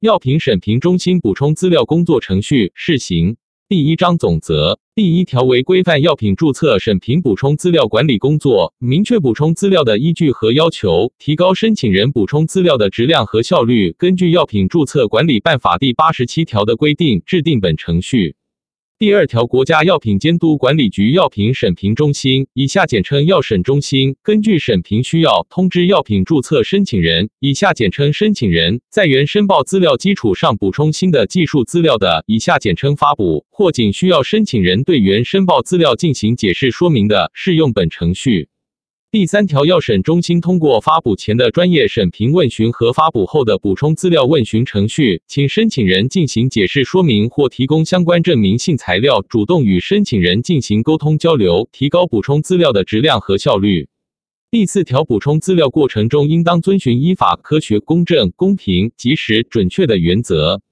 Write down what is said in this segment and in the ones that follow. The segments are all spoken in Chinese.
药品审评中心补充资料工作程序试行第一章总则第一条为规范药品注册审评补充资料管理工作，明确补充资料的依据和要求，提高申请人补充资料的质量和效率。根据药品注册管理办法第八十七条的规定，制定本程序。第二条，国家药品监督管理局药品审评中心（以下简称药审中心）根据审评需要，通知药品注册申请人（以下简称申请人）在原申报资料基础上补充新的技术资料的（以下简称发布），或仅需要申请人对原申报资料进行解释说明的，适用本程序。第三条，药审中心通过发布前的专业审评问询和发布后的补充资料问询程序，请申请人进行解释说明或提供相关证明性材料，主动与申请人进行沟通交流，提高补充资料的质量和效率。第四条，补充资料过程中应当遵循依法、科学、公正、公平、及时、准确的原则。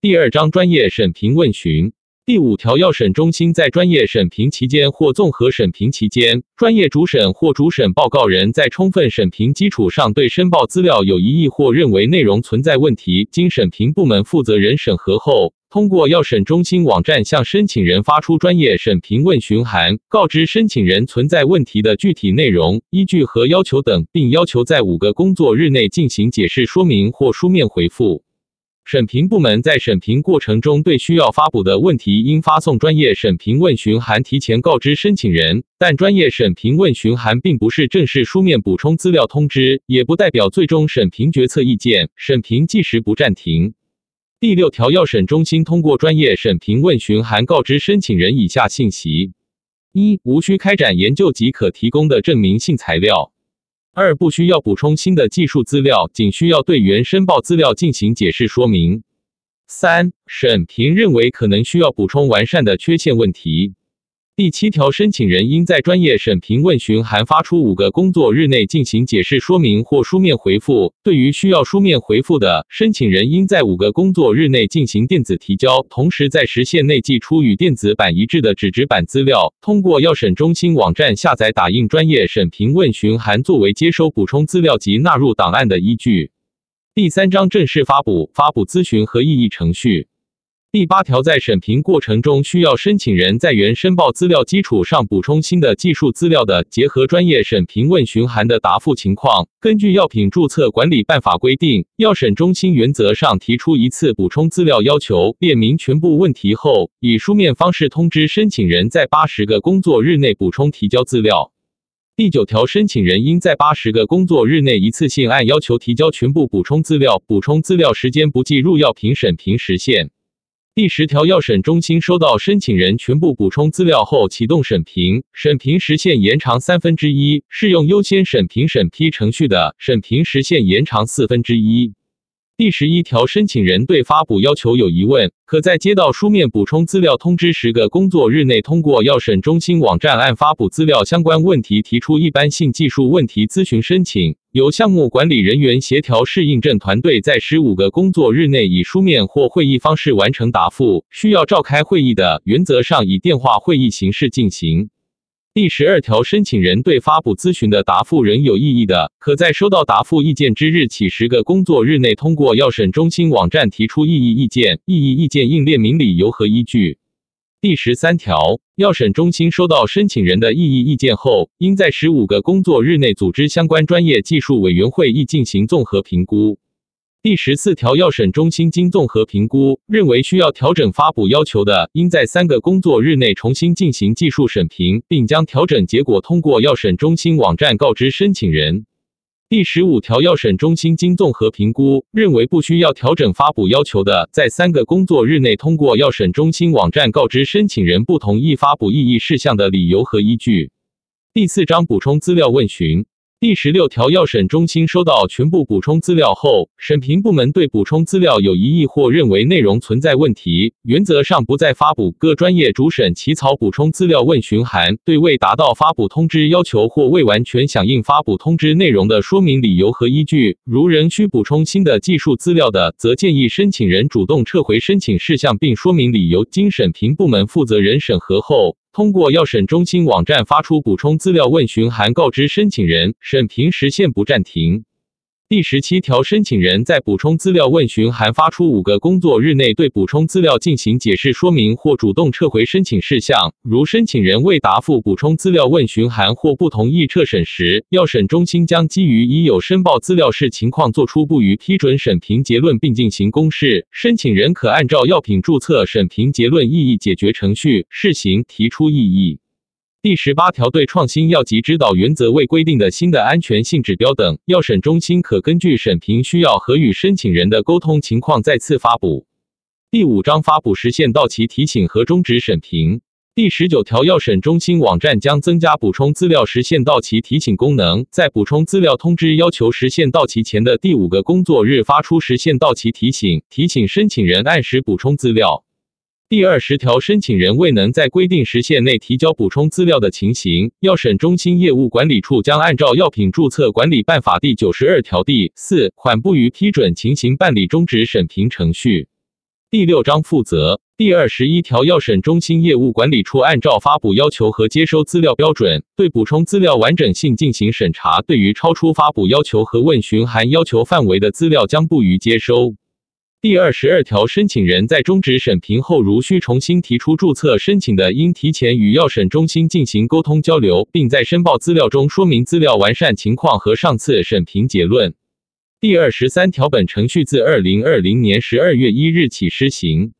第二章，专业审评问询。第五条，药审中心在专业审评期间或综合审评期间，专业主审或主审报告人在充分审评基础上对申报资料有异议或认为内容存在问题，经审评部门负责人审核后，通过药审中心网站向申请人发出专业审评问询函，告知申请人存在问题的具体内容、依据和要求等，并要求在五个工作日内进行解释说明或书面回复。审评部门在审评过程中，对需要发补的问题，应发送专业审评问询函提前告知申请人。但专业审评问询函并不是正式书面补充资料通知，也不代表最终审评决策意见，审评即时不暂停。第六条，药审中心通过专业审评问询函告知申请人以下信息：一、无需开展研究即可提供的证明性材料。二不需要补充新的技术资料，仅需要对原申报资料进行解释说明。三、审评认为可能需要补充完善的缺陷问题。第七条，申请人应在专业审评问询函发出五个工作日内进行解释说明或书面回复。对于需要书面回复的，申请人应在五个工作日内进行电子提交，同时在时限内寄出与电子版一致的纸质版资料。通过药审中心网站下载打印专业审评问询函，作为接收补充资料及纳入档案的依据。第三章正式发布、发布咨询和异议程序。第八条，在审评过程中，需要申请人在原申报资料基础上补充新的技术资料的，结合专业审评问询函的答复情况，根据药品注册管理办法规定，药审中心原则上提出一次补充资料要求，列明全部问题后，以书面方式通知申请人在八十个工作日内补充提交资料。第九条，申请人应在八十个工作日内一次性按要求提交全部补充资料，补充资料时间不计入药品审评时限。第十条，药审中心收到申请人全部补充资料后启动审评，审评时限延长三分之一；适用优先审评审批程序的，审评时限延长四分之一。第十一条，申请人对发补要求有疑问，可在接到书面补充资料通知十个工作日内，通过药审中心网站按发补资料相关问题提出一般性技术问题咨询申请，由项目管理人员协调试印证团队在十五个工作日内以书面或会议方式完成答复。需要召开会议的，原则上以电话会议形式进行。第十二条，申请人对发布咨询的答复仍有异议的，可在收到答复意见之日起十个工作日内，通过药审中心网站提出异议意见。异议意见应列明理由和依据。第十三条，药审中心收到申请人的异议意见后，应在十五个工作日内组织相关专业技术委员会议进行综合评估。第十四条，药审中心经综合评估，认为需要调整发布要求的，应在三个工作日内重新进行技术审评，并将调整结果通过药审中心网站告知申请人。第十五条，药审中心经综合评估，认为不需要调整发布要求的，在三个工作日内通过药审中心网站告知申请人不同意发布异议事项的理由和依据。第四章补充资料问询。第十六条，药审中心收到全部补充资料后，审评部门对补充资料有疑义或认为内容存在问题，原则上不再发布各专业主审起草补充资料问询函。对未达到发布通知要求或未完全响应发布通知内容的说明理由和依据，如仍需补充新的技术资料的，则建议申请人主动撤回申请事项并说明理由。经审评部门负责人审核后。通过药审中心网站发出补充资料问询函，告知申请人，审评时限不暂停。第十七条，申请人在补充资料问询函发出五个工作日内对补充资料进行解释说明或主动撤回申请事项。如申请人未答复补充资料问询函或不同意撤审时，要审中心将基于已有申报资料事情况作出不予批准审评结论，并进行公示。申请人可按照药品注册审评结论异议解决程序试行提出异议。第十八条，对创新药及指导原则未规定的新的安全性指标等，药审中心可根据审评需要和与申请人的沟通情况再次发布。第五章发布时限到期提醒和终止审评。第十九条，药审中心网站将增加补充资料时限到期提醒功能，在补充资料通知要求时限到期前的第五个工作日发出时限到期提醒，提醒申请人按时补充资料。第二十条，申请人未能在规定时限内提交补充资料的情形，药审中心业务管理处将按照《药品注册管理办法》第九十二条第四款不予批准情形办理终止审评程序。第六章负责。第二十一条，药审中心业务管理处按照发布要求和接收资料标准，对补充资料完整性进行审查，对于超出发布要求和问询函要求范围的资料，将不予接收。第二十二条，申请人在终止审评后，如需重新提出注册申请的，应提前与药审中心进行沟通交流，并在申报资料中说明资料完善情况和上次审评结论。第二十三条，本程序自二零二零年十二月一日起施行。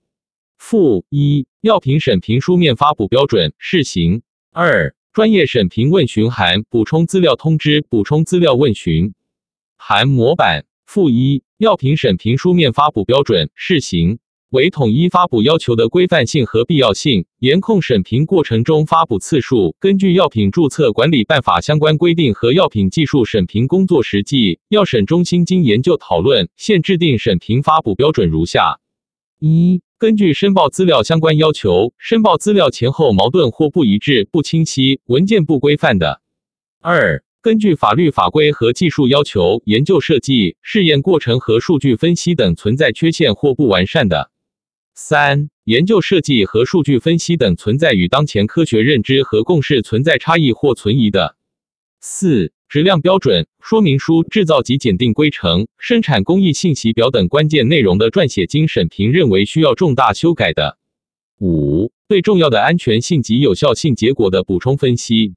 附一，药品审评书面发布标准试行。二，专业审评问询函、补充资料通知、补充资料问询函模板。附一，药品审评书面发布标准试行为统一发布要求的规范性和必要性，严控审评过程中发布次数。根据药品注册管理办法相关规定和药品技术审评工作实际，药审中心经研究讨论，现制定审评发布标准如下：一、根据申报资料相关要求，申报资料前后矛盾或不一致、不清晰、文件不规范的；二、根据法律法规和技术要求，研究设计、试验过程和数据分析等存在缺陷或不完善的；三、研究设计和数据分析等存在与当前科学认知和共识存在差异或存疑的；四、质量标准、说明书、制造及检定规程、生产工艺信息表等关键内容的撰写经审评认为需要重大修改的；五、对重要的安全性及有效性结果的补充分析；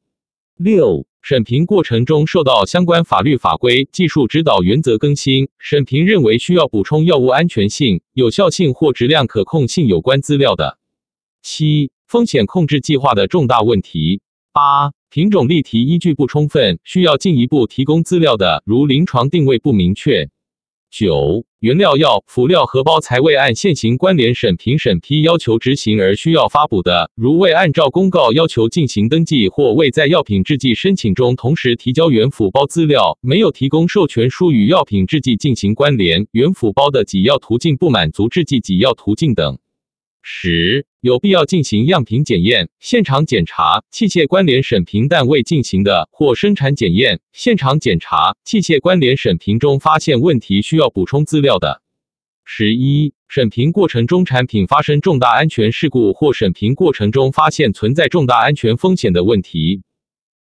六。审评过程中受到相关法律法规、技术指导原则更新，审评认为需要补充药物安全性、有效性或质量可控性有关资料的。七、风险控制计划的重大问题。八、品种例题依据不充分，需要进一步提供资料的，如临床定位不明确。九、原料药、辅料和包材未按现行关联审评审批要求执行而需要发补的，如未按照公告要求进行登记，或未在药品制剂申请中同时提交原辅包资料，没有提供授权书与药品制剂进行关联，原辅包的给药途径不满足制剂给药途径等。十、有必要进行样品检验、现场检查、器械关联审评但未进行的，或生产检验、现场检查、器械关联审评中发现问题需要补充资料的。十一、审评过程中产品发生重大安全事故或审评过程中发现存在重大安全风险的问题。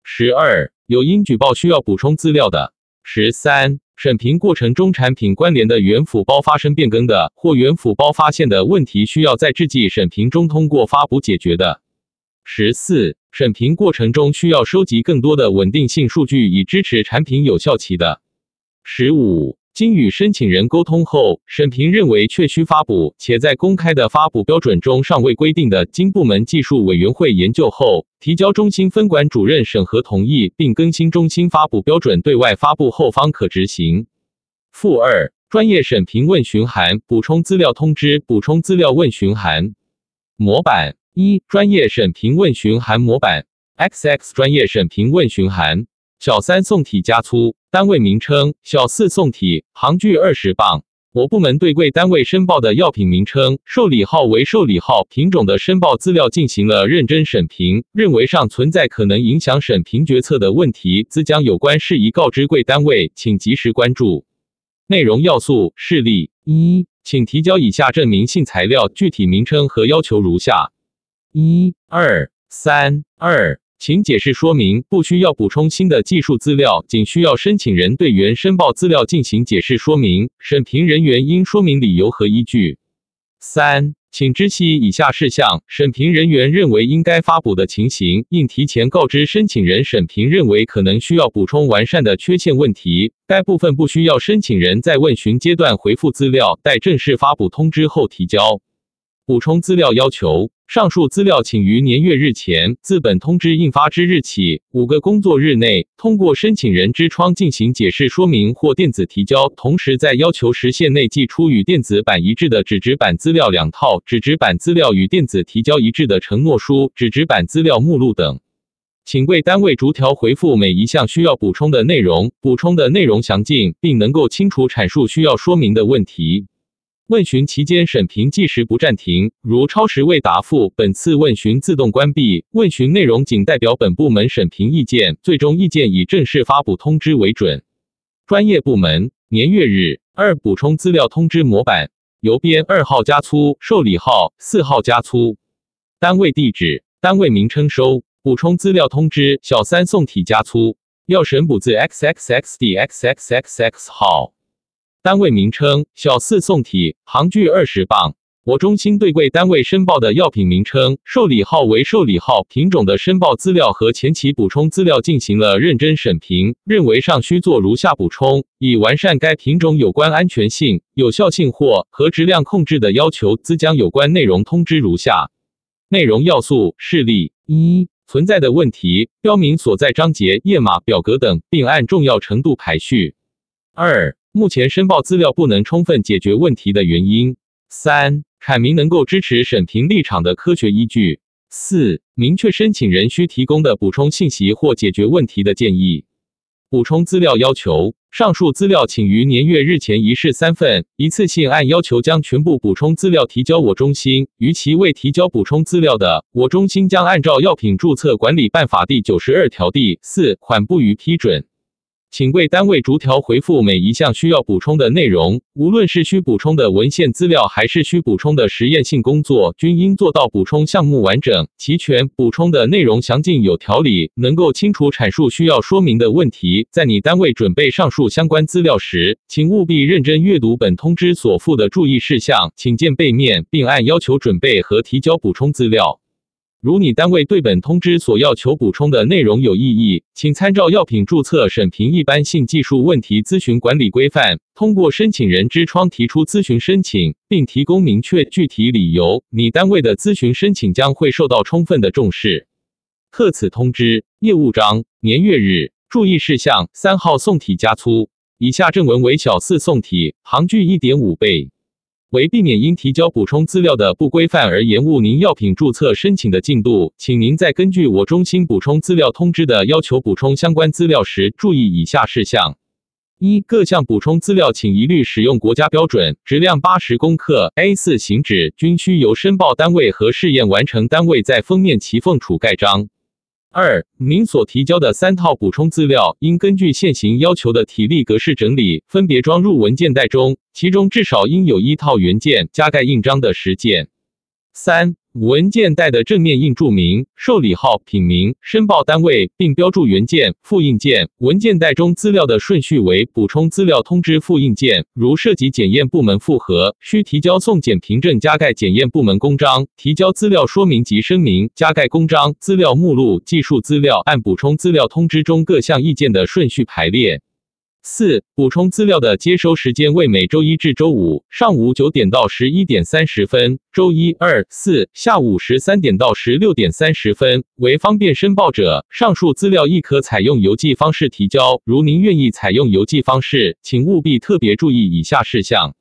十二、有应举报需要补充资料的。十三。审评过程中，产品关联的原辅包发生变更的，或原辅包发现的问题需要在制剂审评中通过发布解决的。十四，审评过程中需要收集更多的稳定性数据以支持产品有效期的。十五。经与申请人沟通后，审评认为确需发布，且在公开的发布标准中尚未规定的，经部门技术委员会研究后，提交中心分管主任审核同意，并更新中心发布标准对外发布后方可执行。附二，专业审评问询函、补充资料通知、补充资料问询函模板一，专业审评问询函模板 XX 专业审评问询函。小三宋体加粗，单位名称；小四宋体，行距二十磅。我部门对贵单位申报的药品名称、受理号为受理号、品种的申报资料进行了认真审评，认为尚存在可能影响审评决策的问题，兹将有关事宜告知贵单位，请及时关注。内容要素事例一，请提交以下证明性材料，具体名称和要求如下：一、二、三、二。请解释说明，不需要补充新的技术资料，仅需要申请人对原申报资料进行解释说明。审评人员应说明理由和依据。三，请知悉以下事项：审评人员认为应该发补的情形，应提前告知申请人；审评认为可能需要补充完善的缺陷问题，该部分不需要申请人在问询阶段回复资料，待正式发补通知后提交。补充资料要求。上述资料，请于年月日前自本通知印发之日起五个工作日内，通过申请人之窗进行解释说明或电子提交。同时，在要求时限内寄出与电子版一致的纸质版资料两套、纸质版资料与电子提交一致的承诺书、纸质版资料目录等。请为单位逐条回复每一项需要补充的内容，补充的内容详尽，并能够清楚阐述需要说明的问题。问询期间，审评计时不暂停。如超时未答复，本次问询自动关闭。问询内容仅代表本部门审评意见，最终意见以正式发布通知为准。专业部门年月日二补充资料通知模板邮编二号加粗受理号四号加粗单位地址单位名称收补充资料通知小三宋体加粗要审补字 xxxdxxxx 号。单位名称：小四宋体，行距二十磅。我中心对柜单位申报的药品名称、受理号为受理号品种的申报资料和前期补充资料进行了认真审评，认为尚需做如下补充，以完善该品种有关安全性、有效性或和质量控制的要求，兹将有关内容通知如下：内容要素事例一存在的问题，标明所在章节、页码、表格等，并按重要程度排序。二目前申报资料不能充分解决问题的原因。三、阐明能够支持审评立场的科学依据。四、明确申请人需提供的补充信息或解决问题的建议。补充资料要求：上述资料请于年月日前一式三份，一次性按要求将全部补充资料提交我中心。逾期未提交补充资料的，我中心将按照《药品注册管理办法》第九十二条第四款不予批准。请为单位逐条回复每一项需要补充的内容，无论是需补充的文献资料，还是需补充的实验性工作，均应做到补充项目完整、齐全，补充的内容详尽有条理，能够清楚阐述需要说明的问题。在你单位准备上述相关资料时，请务必认真阅读本通知所附的注意事项，请见背面，并按要求准备和提交补充资料。如你单位对本通知所要求补充的内容有异议，请参照药品注册审评一般性技术问题咨询管理规范，通过申请人之窗提出咨询申请，并提供明确具体理由。你单位的咨询申请将会受到充分的重视。特此通知业务章年月日注意事项三号宋体加粗，以下正文为小四宋体，行距一点五倍。为避免因提交补充资料的不规范而延误您药品注册申请的进度，请您在根据我中心补充资料通知的要求补充相关资料时，注意以下事项：一、各项补充资料请一律使用国家标准，质量八十克 A 四型纸，均需由申报单位和试验完成单位在封面齐缝处盖章。二、您所提交的三套补充资料，应根据现行要求的体例格式整理，分别装入文件袋中，其中至少应有一套原件加盖印章的实件。三。文件袋的正面应注明受理号、品名、申报单位，并标注原件、复印件。文件袋中资料的顺序为补充资料通知复印件。如涉及检验部门复核，需提交送检凭证加盖检验部门公章；提交资料说明及声明加盖公章。资料目录、技术资料按补充资料通知中各项意见的顺序排列。四、补充资料的接收时间为每周一至周五上午九点到十一点三十分，周一、二、四下午十三点到十六点三十分。为方便申报者，上述资料亦可采用邮寄方式提交。如您愿意采用邮寄方式，请务必特别注意以下事项。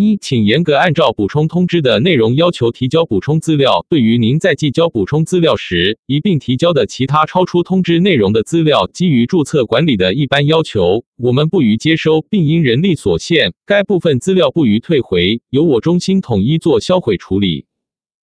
一，请严格按照补充通知的内容要求提交补充资料。对于您在递交补充资料时一并提交的其他超出通知内容的资料，基于注册管理的一般要求，我们不予接收，并因人力所限，该部分资料不予退回，由我中心统一做销毁处理。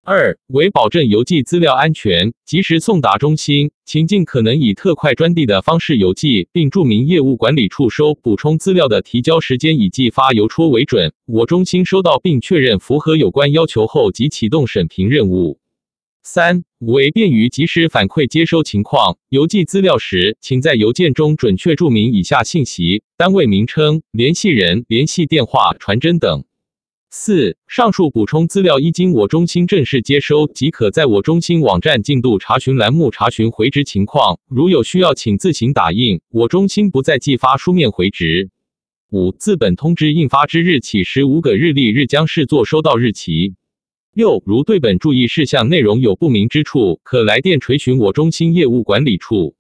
二、为保证邮寄资料安全，及时送达中心，请尽可能以特快专递的方式邮寄，并注明业务管理处收补充资料的提交时间以寄发邮戳为准。我中心收到并确认符合有关要求后，即启动审评任务。三、为便于及时反馈接收情况，邮寄资料时，请在邮件中准确注明以下信息：单位名称、联系人、联系电话、传真等。四、上述补充资料一经我中心正式接收，即可在我中心网站进度查询栏目查询回执情况。如有需要，请自行打印，我中心不再寄发书面回执。五、自本通知印发之日起十五个日历日将视作收到日期。六、如对本注意事项内容有不明之处，可来电垂询我中心业务管理处。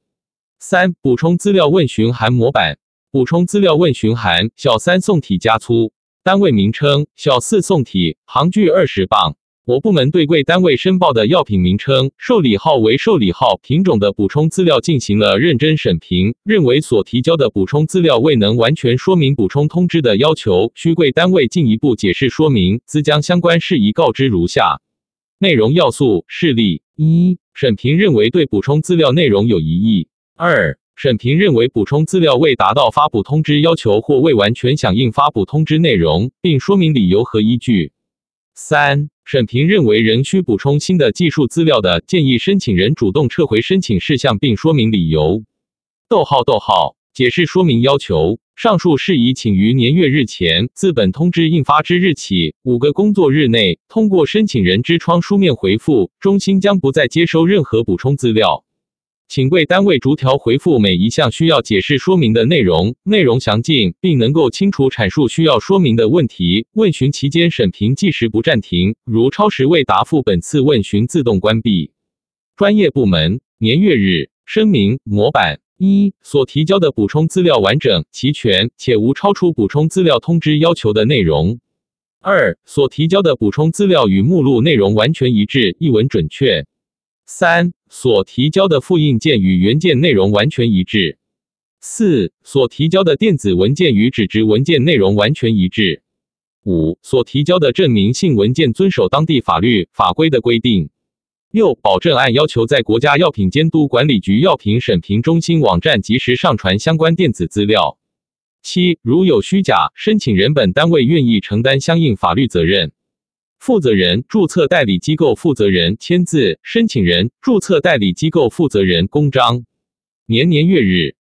三、补充资料问询函模板。补充资料问询函：小三宋体加粗，单位名称；小四宋体，行距二十磅。我部门对贵单位申报的药品名称、受理号为受理号、品种的补充资料进行了认真审评，认为所提交的补充资料未能完全说明补充通知的要求，需贵单位进一步解释说明，兹将相关事宜告知如下。内容要素事例一：审评认为对补充资料内容有疑义；二、审评认为补充资料未达到发布通知要求或未完全响应发布通知内容，并说明理由和依据；三。审评认为，仍需补充新的技术资料的，建议申请人主动撤回申请事项，并说明理由。逗号逗号，解释说明要求。上述事宜，请于年月日前，自本通知印发之日起五个工作日内，通过申请人之窗书面回复。中心将不再接收任何补充资料。请贵单位逐条回复每一项需要解释说明的内容，内容详尽，并能够清楚阐述需要说明的问题。问询期间审评计时不暂停，如超时未答复，本次问询自动关闭。专业部门年月日声明模板一所提交的补充资料完整齐全，且无超出补充资料通知要求的内容。二所提交的补充资料与目录内容完全一致，译文准确。三所提交的复印件与原件内容完全一致。四所提交的电子文件与纸质文件内容完全一致。五所提交的证明性文件遵守当地法律法规的规定。六保证按要求在国家药品监督管理局药品审评中心网站及时上传相关电子资料。七如有虚假，申请人本单位愿意承担相应法律责任。负责人、注册代理机构负责人签字，申请人、注册代理机构负责人公章。年年月日